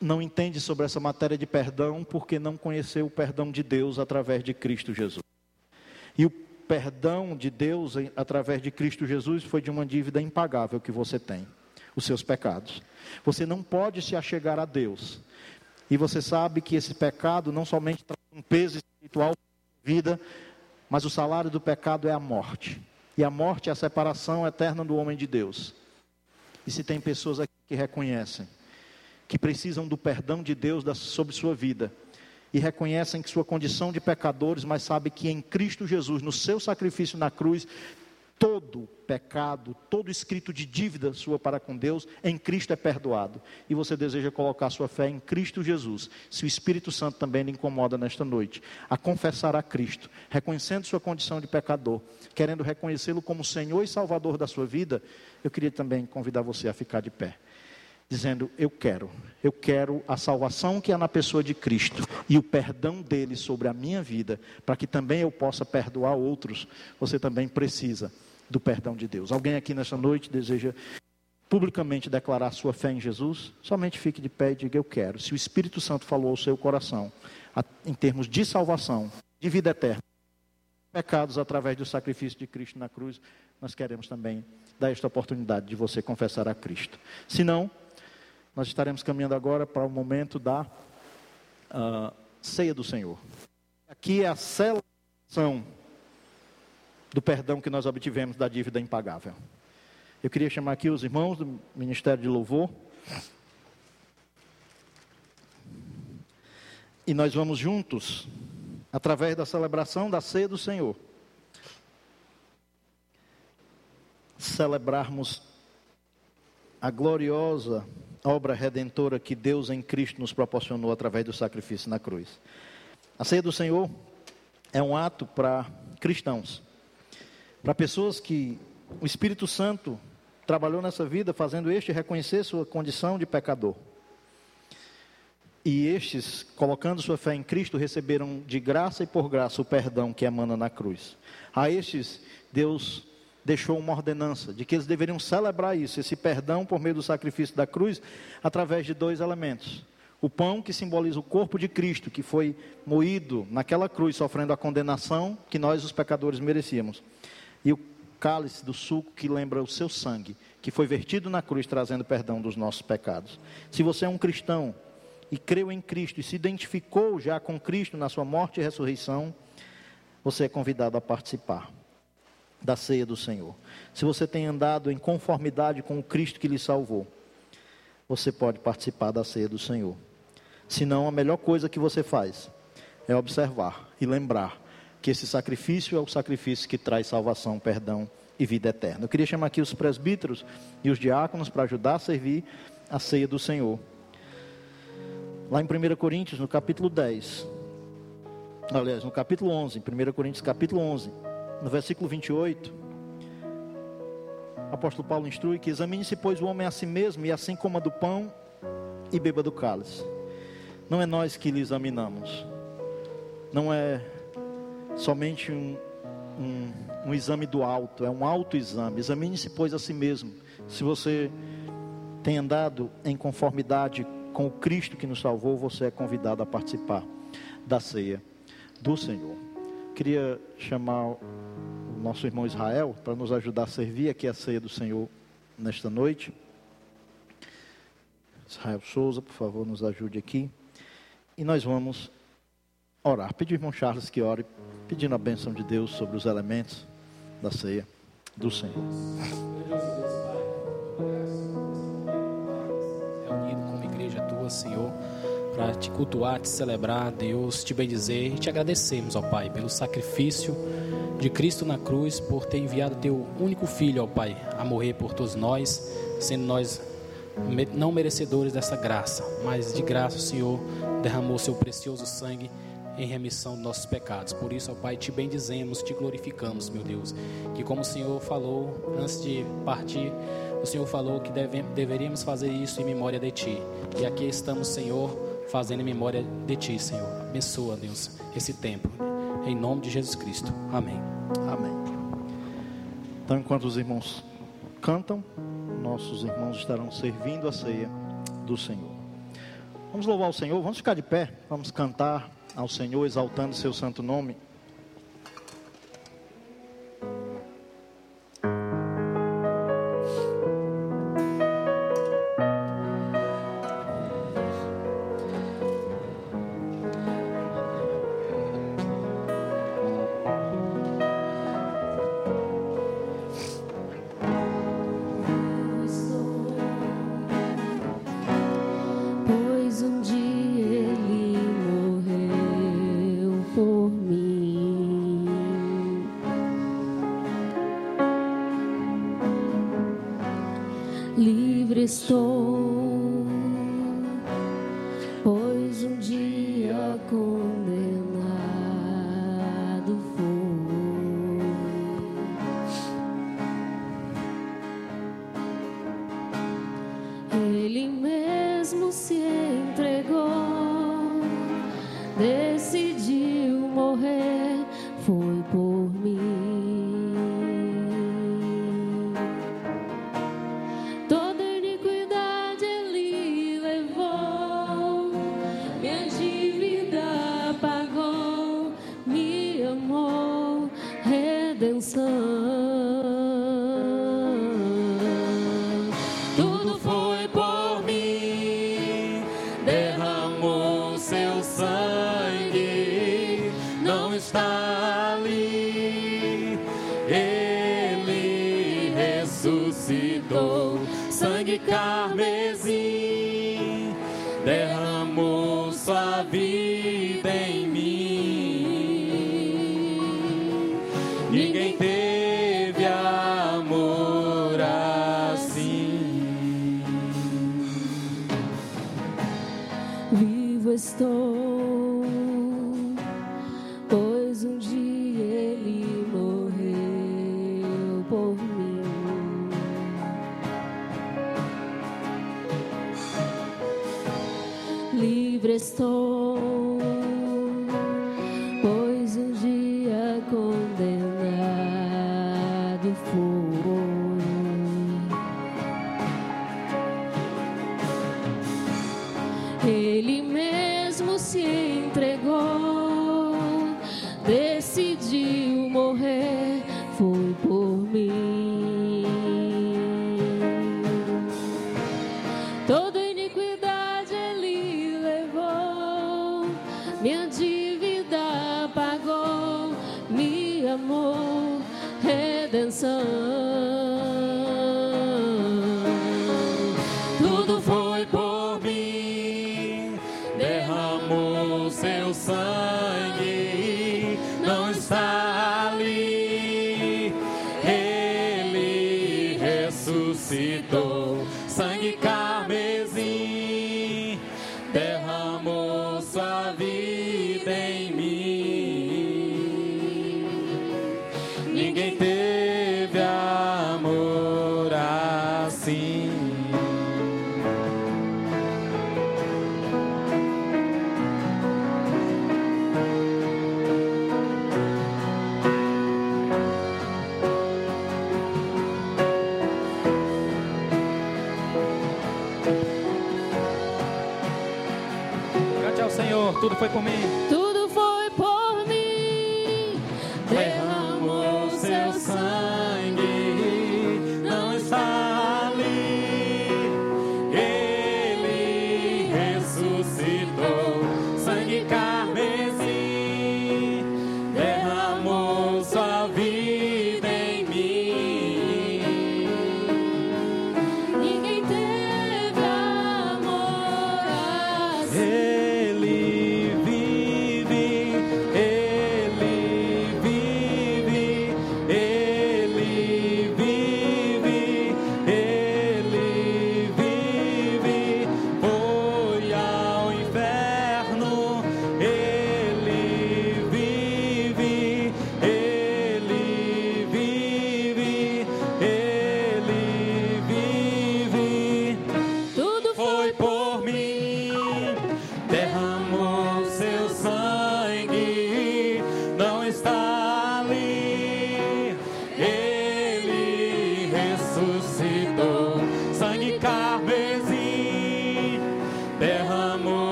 não entende sobre essa matéria de perdão porque não conheceu o perdão de Deus através de Cristo Jesus. E o perdão de Deus através de Cristo Jesus foi de uma dívida impagável que você tem os seus pecados. Você não pode se achegar a Deus. E você sabe que esse pecado não somente traz um peso espiritual, vida, mas o salário do pecado é a morte. E a morte é a separação eterna do homem de Deus. E se tem pessoas aqui que reconhecem que precisam do perdão de Deus sobre sua vida e reconhecem que sua condição de pecadores, mas sabem que em Cristo Jesus, no seu sacrifício na cruz, todo pecado, todo escrito de dívida sua para com Deus, em Cristo é perdoado. E você deseja colocar sua fé em Cristo Jesus. Se o Espírito Santo também lhe incomoda nesta noite, a confessar a Cristo, reconhecendo sua condição de pecador, querendo reconhecê-lo como Senhor e Salvador da sua vida, eu queria também convidar você a ficar de pé dizendo: Eu quero, eu quero a salvação que há na pessoa de Cristo e o perdão dele sobre a minha vida, para que também eu possa perdoar outros. Você também precisa do perdão de Deus. Alguém aqui nessa noite deseja publicamente declarar sua fé em Jesus? Somente fique de pé e diga: Eu quero. Se o Espírito Santo falou ao seu coração, em termos de salvação, de vida eterna, pecados através do sacrifício de Cristo na cruz, nós queremos também dar esta oportunidade de você confessar a Cristo. Se não, nós estaremos caminhando agora para o momento da uh, ceia do Senhor. Aqui é a celebração do perdão que nós obtivemos da dívida impagável. Eu queria chamar aqui os irmãos do Ministério de Louvor. E nós vamos juntos, através da celebração da ceia do Senhor, celebrarmos a gloriosa obra redentora que Deus em Cristo nos proporcionou através do sacrifício na cruz. A ceia do Senhor é um ato para cristãos, para pessoas que o Espírito Santo trabalhou nessa vida fazendo este reconhecer sua condição de pecador. E estes, colocando sua fé em Cristo, receberam de graça e por graça o perdão que emana na cruz. A estes, Deus deixou uma ordenança de que eles deveriam celebrar isso, esse perdão por meio do sacrifício da cruz, através de dois elementos. O pão, que simboliza o corpo de Cristo, que foi moído naquela cruz, sofrendo a condenação que nós, os pecadores, merecíamos. E o cálice do suco, que lembra o seu sangue, que foi vertido na cruz, trazendo perdão dos nossos pecados. Se você é um cristão e creu em Cristo e se identificou já com Cristo na sua morte e ressurreição, você é convidado a participar da ceia do Senhor. Se você tem andado em conformidade com o Cristo que lhe salvou, você pode participar da ceia do Senhor. Senão, a melhor coisa que você faz é observar e lembrar que esse sacrifício é o sacrifício que traz salvação, perdão e vida eterna. Eu queria chamar aqui os presbíteros e os diáconos para ajudar a servir a ceia do Senhor. Lá em 1 Coríntios, no capítulo 10, aliás, no capítulo 11, 1 Coríntios capítulo 11, no versículo 28, o apóstolo Paulo instrui que examine-se, pois, o homem a si mesmo, e assim coma do pão e beba do cálice. Não é nós que lhe examinamos, não é somente um, um, um exame do alto, é um autoexame. Examine-se, pois, a si mesmo. Se você tem andado em conformidade com o Cristo que nos salvou, você é convidado a participar da ceia do Senhor. Queria chamar o nosso irmão Israel para nos ajudar a servir aqui a ceia do Senhor nesta noite. Israel Souza, por favor, nos ajude aqui. E nós vamos orar. Pedir ao irmão Charles que ore, pedindo a bênção de Deus sobre os elementos da ceia do Senhor. Reunido como igreja tua, Senhor para te cultuar, te celebrar, Deus, te bendizer e te agradecemos, ó Pai, pelo sacrifício de Cristo na cruz, por ter enviado teu único filho, ó Pai, a morrer por todos nós, sendo nós não merecedores dessa graça, mas de graça o Senhor derramou seu precioso sangue em remissão dos nossos pecados. Por isso, ó Pai, te bendizemos, te glorificamos, meu Deus. Que como o Senhor falou antes de partir, o Senhor falou que deve, deveríamos fazer isso em memória de Ti. E aqui estamos, Senhor fazendo em memória de Ti, Senhor. Abençoa, Deus, esse tempo. Em nome de Jesus Cristo. Amém. Amém. Então, enquanto os irmãos cantam, nossos irmãos estarão servindo a ceia do Senhor. Vamos louvar o Senhor, vamos ficar de pé, vamos cantar ao Senhor, exaltando seu santo nome. Redenção. Tudo foi Senhor,